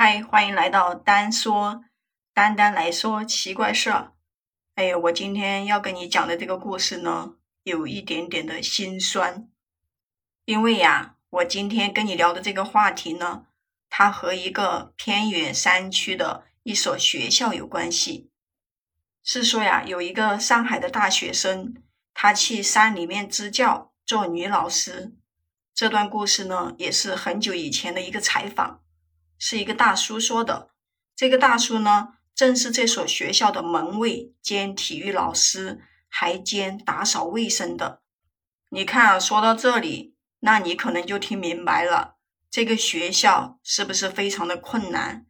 嗨，欢迎来到单说，单单来说奇怪事儿。哎呦，我今天要跟你讲的这个故事呢，有一点点的心酸，因为呀，我今天跟你聊的这个话题呢，它和一个偏远山区的一所学校有关系。是说呀，有一个上海的大学生，他去山里面支教做女老师。这段故事呢，也是很久以前的一个采访。是一个大叔说的。这个大叔呢，正是这所学校的门卫兼体育老师，还兼打扫卫生的。你看啊，说到这里，那你可能就听明白了，这个学校是不是非常的困难？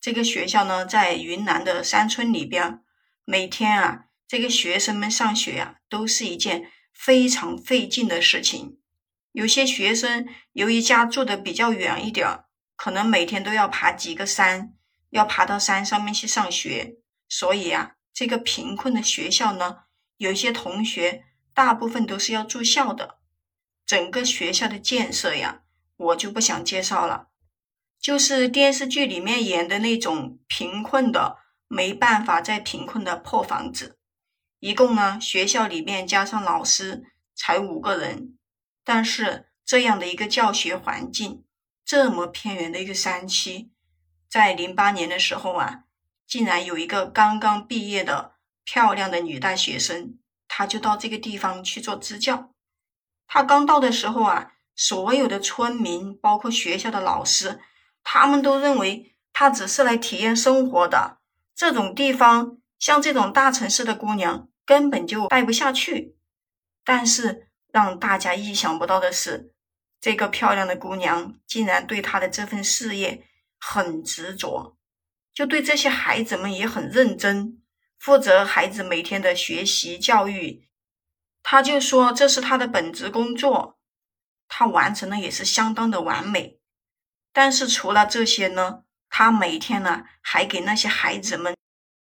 这个学校呢，在云南的山村里边，每天啊，这个学生们上学啊，都是一件非常费劲的事情。有些学生由于家住的比较远一点儿。可能每天都要爬几个山，要爬到山上面去上学，所以啊，这个贫困的学校呢，有些同学大部分都是要住校的。整个学校的建设呀，我就不想介绍了，就是电视剧里面演的那种贫困的没办法再贫困的破房子。一共呢，学校里面加上老师才五个人，但是这样的一个教学环境。这么偏远的一个山区，在零八年的时候啊，竟然有一个刚刚毕业的漂亮的女大学生，她就到这个地方去做支教。她刚到的时候啊，所有的村民，包括学校的老师，他们都认为她只是来体验生活的。这种地方，像这种大城市的姑娘根本就待不下去。但是让大家意想不到的是。这个漂亮的姑娘竟然对她的这份事业很执着，就对这些孩子们也很认真，负责孩子每天的学习教育。她就说这是她的本职工作，她完成的也是相当的完美。但是除了这些呢，她每天呢还给那些孩子们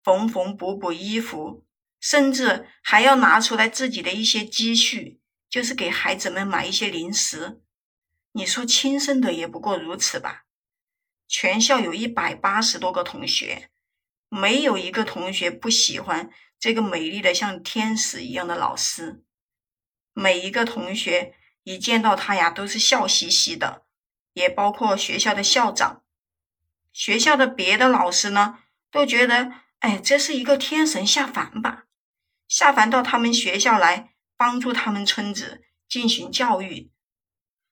缝缝补补衣服，甚至还要拿出来自己的一些积蓄，就是给孩子们买一些零食。你说亲生的也不过如此吧？全校有一百八十多个同学，没有一个同学不喜欢这个美丽的像天使一样的老师。每一个同学一见到他呀，都是笑嘻嘻的，也包括学校的校长。学校的别的老师呢，都觉得，哎，这是一个天神下凡吧，下凡到他们学校来帮助他们村子进行教育。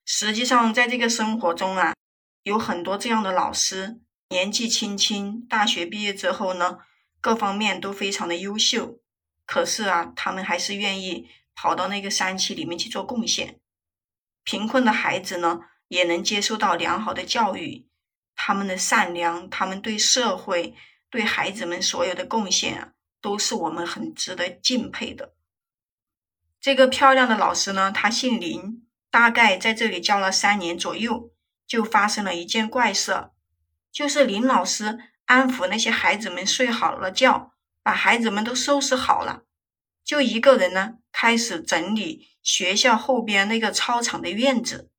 实际上，在这个生活中啊，有很多这样的老师，年纪轻轻，大学毕业之后呢，各方面都非常的优秀。可是啊，他们还是愿意跑到那个山区里面去做贡献。贫困的孩子呢，也能接受到良好的教育。他们的善良，他们对社会、对孩子们所有的贡献啊，都是我们很值得敬佩的。这个漂亮的老师呢，他姓林。大概在这里教了三年左右，就发生了一件怪事，就是林老师安抚那些孩子们睡好了觉，把孩子们都收拾好了，就一个人呢开始整理学校后边那个操场的院子。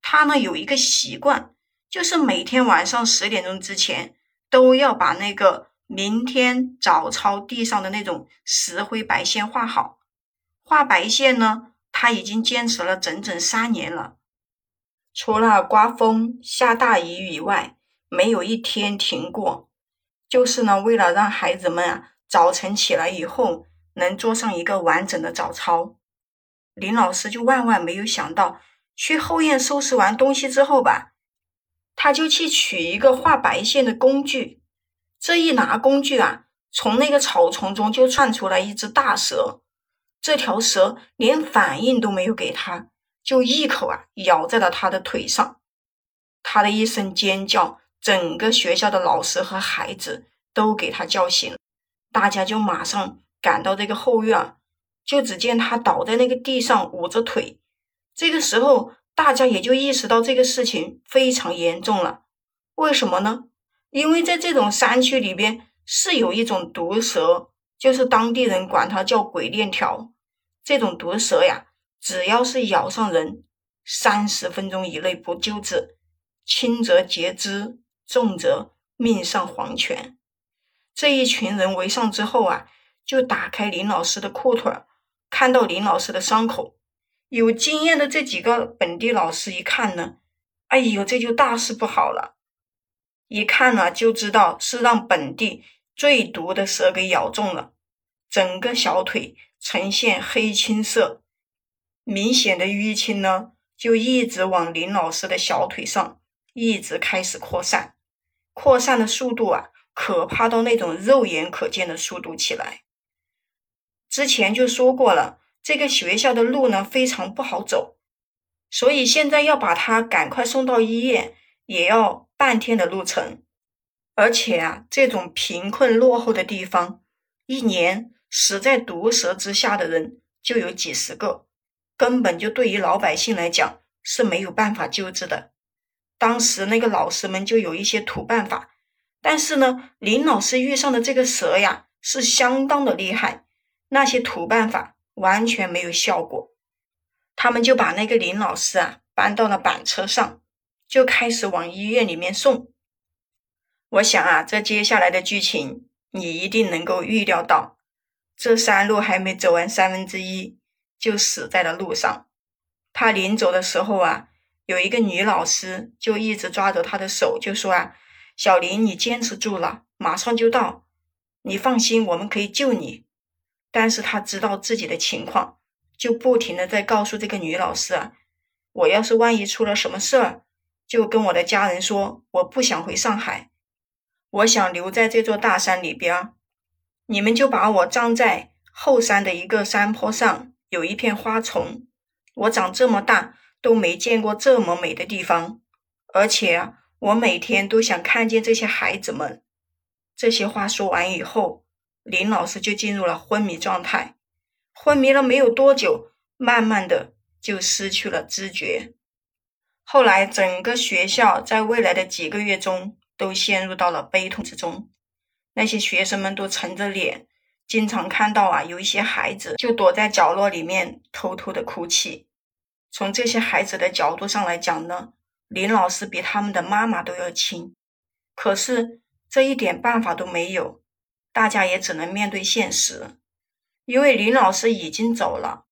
他呢有一个习惯，就是每天晚上十点钟之前都要把那个明天早操地上的那种石灰白线画好。画白线呢。他已经坚持了整整三年了，除了刮风下大雨以外，没有一天停过。就是呢，为了让孩子们啊早晨起来以后能做上一个完整的早操，林老师就万万没有想到，去后院收拾完东西之后吧，他就去取一个画白线的工具。这一拿工具啊，从那个草丛中就窜出来一只大蛇。这条蛇连反应都没有给他，就一口啊咬在了他的腿上。他的一声尖叫，整个学校的老师和孩子都给他叫醒了。大家就马上赶到这个后院，就只见他倒在那个地上捂着腿。这个时候，大家也就意识到这个事情非常严重了。为什么呢？因为在这种山区里边是有一种毒蛇，就是当地人管它叫鬼链条。这种毒蛇呀，只要是咬上人，三十分钟以内不救治，轻则截肢，重则命丧黄泉。这一群人围上之后啊，就打开林老师的裤腿，看到林老师的伤口。有经验的这几个本地老师一看呢，哎呦，这就大事不好了！一看呢，就知道是让本地最毒的蛇给咬中了，整个小腿呈现黑青色，明显的淤青呢，就一直往林老师的小腿上一直开始扩散，扩散的速度啊，可怕到那种肉眼可见的速度起来。之前就说过了。这个学校的路呢非常不好走，所以现在要把他赶快送到医院，也要半天的路程。而且啊，这种贫困落后的地方，一年死在毒蛇之下的人就有几十个，根本就对于老百姓来讲是没有办法救治的。当时那个老师们就有一些土办法，但是呢，林老师遇上的这个蛇呀是相当的厉害，那些土办法。完全没有效果，他们就把那个林老师啊搬到了板车上，就开始往医院里面送。我想啊，这接下来的剧情你一定能够预料到，这山路还没走完三分之一，就死在了路上。他临走的时候啊，有一个女老师就一直抓着他的手，就说啊：“小林，你坚持住了，马上就到，你放心，我们可以救你。”但是他知道自己的情况，就不停的在告诉这个女老师啊，我要是万一出了什么事儿，就跟我的家人说，我不想回上海，我想留在这座大山里边，你们就把我葬在后山的一个山坡上，有一片花丛，我长这么大都没见过这么美的地方，而且我每天都想看见这些孩子们。这些话说完以后。林老师就进入了昏迷状态，昏迷了没有多久，慢慢的就失去了知觉。后来，整个学校在未来的几个月中都陷入到了悲痛之中。那些学生们都沉着脸，经常看到啊，有一些孩子就躲在角落里面偷偷的哭泣。从这些孩子的角度上来讲呢，林老师比他们的妈妈都要亲，可是这一点办法都没有。大家也只能面对现实，因为林老师已经走了。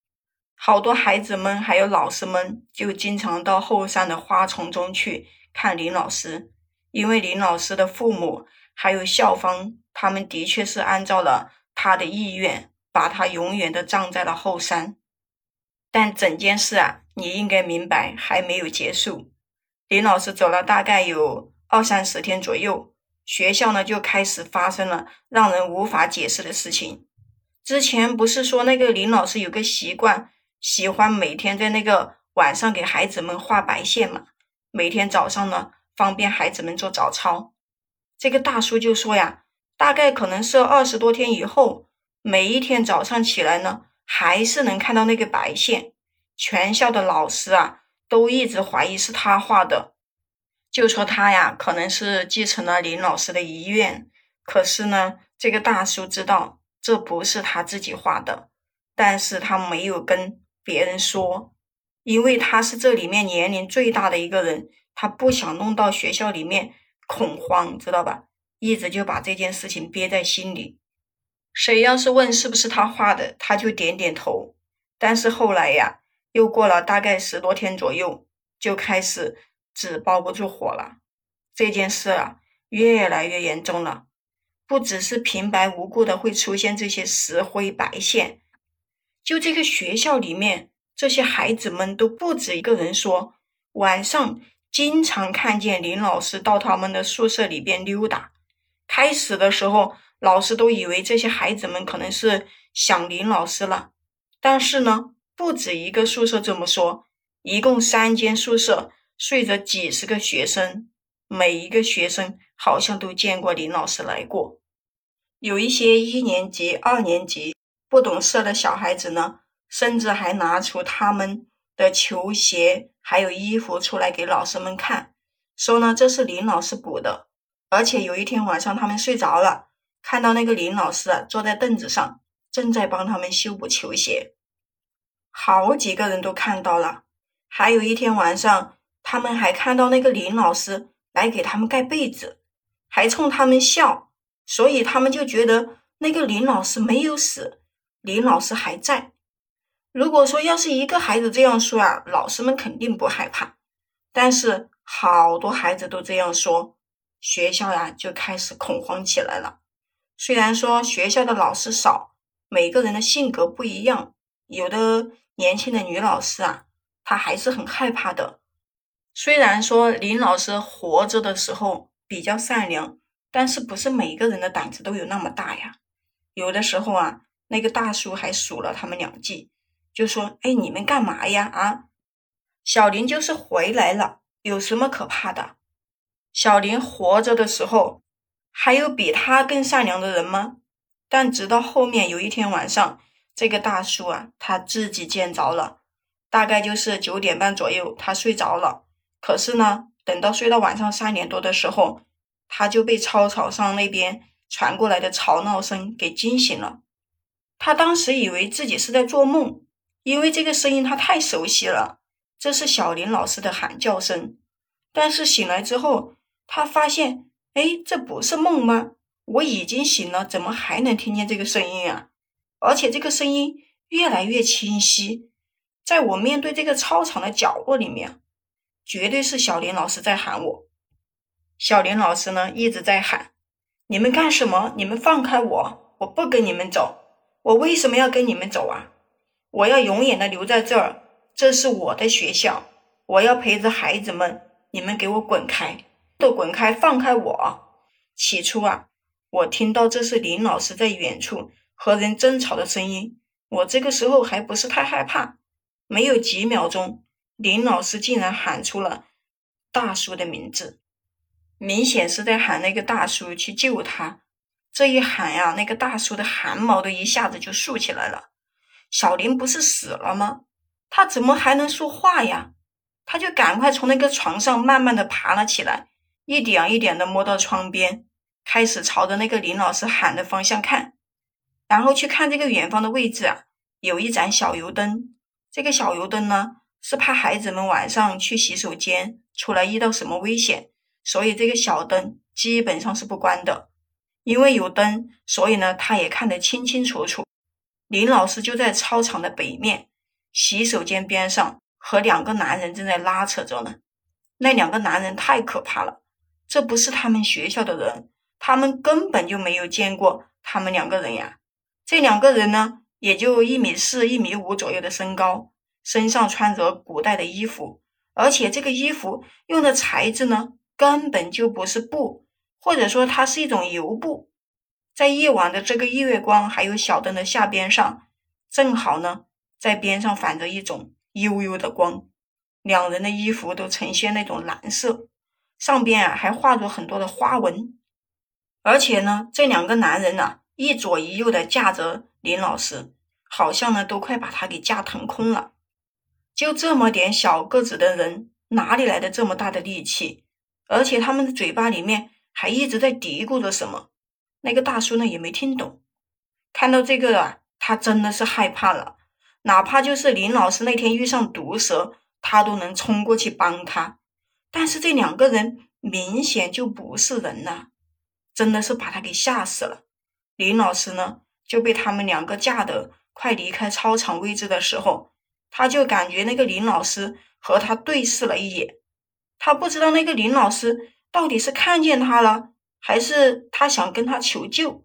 好多孩子们还有老师们就经常到后山的花丛中去看林老师，因为林老师的父母还有校方，他们的确是按照了他的意愿，把他永远的葬在了后山。但整件事啊，你应该明白还没有结束。林老师走了大概有二三十天左右。学校呢就开始发生了让人无法解释的事情。之前不是说那个林老师有个习惯，喜欢每天在那个晚上给孩子们画白线嘛？每天早上呢，方便孩子们做早操。这个大叔就说呀，大概可能是二十多天以后，每一天早上起来呢，还是能看到那个白线。全校的老师啊，都一直怀疑是他画的。就说他呀，可能是继承了林老师的遗愿。可是呢，这个大叔知道这不是他自己画的，但是他没有跟别人说，因为他是这里面年龄最大的一个人，他不想弄到学校里面恐慌，知道吧？一直就把这件事情憋在心里。谁要是问是不是他画的，他就点点头。但是后来呀，又过了大概十多天左右，就开始。纸包不住火了，这件事啊越来越严重了。不只是平白无故的会出现这些石灰白线，就这个学校里面，这些孩子们都不止一个人说，晚上经常看见林老师到他们的宿舍里边溜达。开始的时候，老师都以为这些孩子们可能是想林老师了，但是呢，不止一个宿舍这么说，一共三间宿舍。睡着几十个学生，每一个学生好像都见过林老师来过。有一些一年级、二年级不懂事的小孩子呢，甚至还拿出他们的球鞋还有衣服出来给老师们看，说呢这是林老师补的。而且有一天晚上他们睡着了，看到那个林老师啊坐在凳子上，正在帮他们修补球鞋，好几个人都看到了。还有一天晚上。他们还看到那个林老师来给他们盖被子，还冲他们笑，所以他们就觉得那个林老师没有死，林老师还在。如果说要是一个孩子这样说啊，老师们肯定不害怕，但是好多孩子都这样说，学校呀就开始恐慌起来了。虽然说学校的老师少，每个人的性格不一样，有的年轻的女老师啊。她还是很害怕的。虽然说林老师活着的时候比较善良，但是不是每个人的胆子都有那么大呀？有的时候啊，那个大叔还数了他们两记，就说：“哎，你们干嘛呀？啊，小林就是回来了，有什么可怕的？小林活着的时候，还有比他更善良的人吗？”但直到后面有一天晚上，这个大叔啊，他自己见着了。大概就是九点半左右，他睡着了。可是呢，等到睡到晚上三点多的时候，他就被操场上那边传过来的吵闹声给惊醒了。他当时以为自己是在做梦，因为这个声音他太熟悉了，这是小林老师的喊叫声。但是醒来之后，他发现，哎，这不是梦吗？我已经醒了，怎么还能听见这个声音啊？而且这个声音越来越清晰。在我面对这个操场的角落里面，绝对是小林老师在喊我。小林老师呢一直在喊：“你们干什么？你们放开我！我不跟你们走。我为什么要跟你们走啊？我要永远的留在这儿。这是我的学校，我要陪着孩子们。你们给我滚开！都滚开！放开我！”起初啊，我听到这是林老师在远处和人争吵的声音，我这个时候还不是太害怕。没有几秒钟，林老师竟然喊出了大叔的名字，明显是在喊那个大叔去救他。这一喊呀，那个大叔的汗毛都一下子就竖起来了。小林不是死了吗？他怎么还能说话呀？他就赶快从那个床上慢慢的爬了起来，一点一点的摸到窗边，开始朝着那个林老师喊的方向看，然后去看这个远方的位置啊，有一盏小油灯。这个小油灯呢，是怕孩子们晚上去洗手间出来遇到什么危险，所以这个小灯基本上是不关的。因为有灯，所以呢，他也看得清清楚楚。林老师就在操场的北面，洗手间边上，和两个男人正在拉扯着呢。那两个男人太可怕了，这不是他们学校的人，他们根本就没有见过他们两个人呀。这两个人呢？也就一米四、一米五左右的身高，身上穿着古代的衣服，而且这个衣服用的材质呢，根本就不是布，或者说它是一种油布。在夜晚的这个月光还有小灯的下边上，正好呢，在边上反着一种幽幽的光。两人的衣服都呈现那种蓝色，上边啊还画着很多的花纹，而且呢，这两个男人呢，一左一右的架着。林老师好像呢，都快把他给架腾空了。就这么点小个子的人，哪里来的这么大的力气？而且他们的嘴巴里面还一直在嘀咕着什么。那个大叔呢，也没听懂。看到这个啊，他真的是害怕了。哪怕就是林老师那天遇上毒蛇，他都能冲过去帮他。但是这两个人明显就不是人呐，真的是把他给吓死了。林老师呢？就被他们两个架的快离开操场位置的时候，他就感觉那个林老师和他对视了一眼，他不知道那个林老师到底是看见他了，还是他想跟他求救。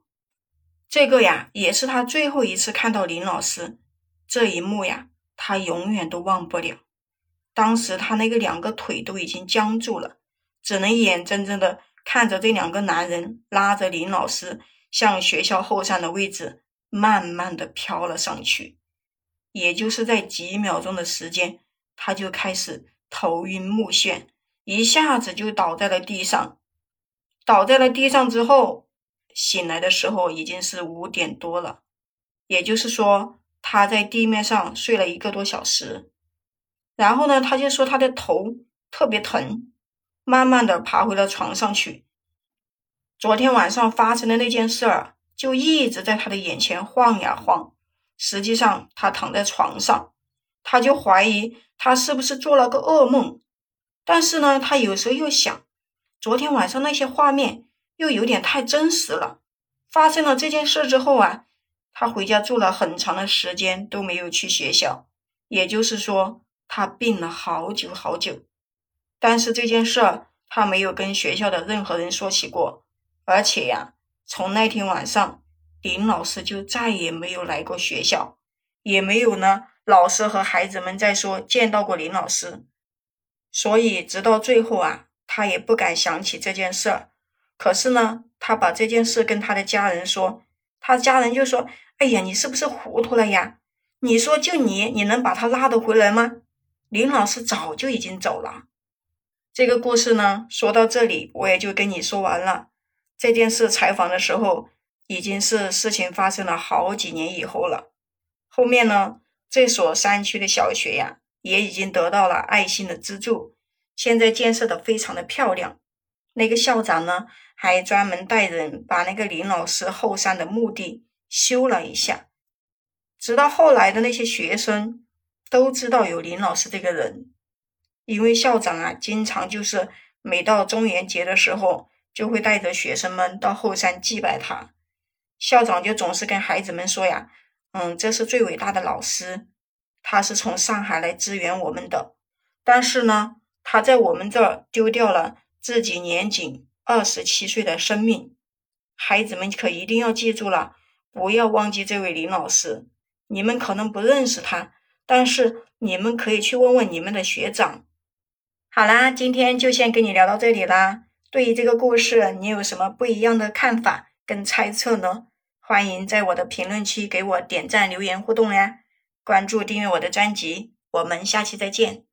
这个呀，也是他最后一次看到林老师这一幕呀，他永远都忘不了。当时他那个两个腿都已经僵住了，只能眼睁睁的看着这两个男人拉着林老师。向学校后山的位置慢慢的飘了上去，也就是在几秒钟的时间，他就开始头晕目眩，一下子就倒在了地上。倒在了地上之后，醒来的时候已经是五点多了，也就是说他在地面上睡了一个多小时。然后呢，他就说他的头特别疼，慢慢的爬回了床上去。昨天晚上发生的那件事儿，就一直在他的眼前晃呀晃。实际上，他躺在床上，他就怀疑他是不是做了个噩梦。但是呢，他有时候又想，昨天晚上那些画面又有点太真实了。发生了这件事之后啊，他回家住了很长的时间都没有去学校，也就是说，他病了好久好久。但是这件事他没有跟学校的任何人说起过，而且呀，从那天晚上，林老师就再也没有来过学校，也没有呢，老师和孩子们在说见到过林老师。所以直到最后啊。他也不敢想起这件事儿，可是呢，他把这件事跟他的家人说，他家人就说：“哎呀，你是不是糊涂了呀？你说就你，你能把他拉得回来吗？林老师早就已经走了。”这个故事呢，说到这里，我也就跟你说完了。这件事采访的时候，已经是事情发生了好几年以后了。后面呢，这所山区的小学呀，也已经得到了爱心的资助。现在建设的非常的漂亮，那个校长呢，还专门带人把那个林老师后山的墓地修了一下。直到后来的那些学生都知道有林老师这个人，因为校长啊，经常就是每到中元节的时候，就会带着学生们到后山祭拜他。校长就总是跟孩子们说呀：“嗯，这是最伟大的老师，他是从上海来支援我们的，但是呢。”他在我们这儿丢掉了自己年仅二十七岁的生命，孩子们可一定要记住了，不要忘记这位林老师。你们可能不认识他，但是你们可以去问问你们的学长。好啦，今天就先跟你聊到这里啦。对于这个故事，你有什么不一样的看法跟猜测呢？欢迎在我的评论区给我点赞、留言互动呀！关注订阅我的专辑，我们下期再见。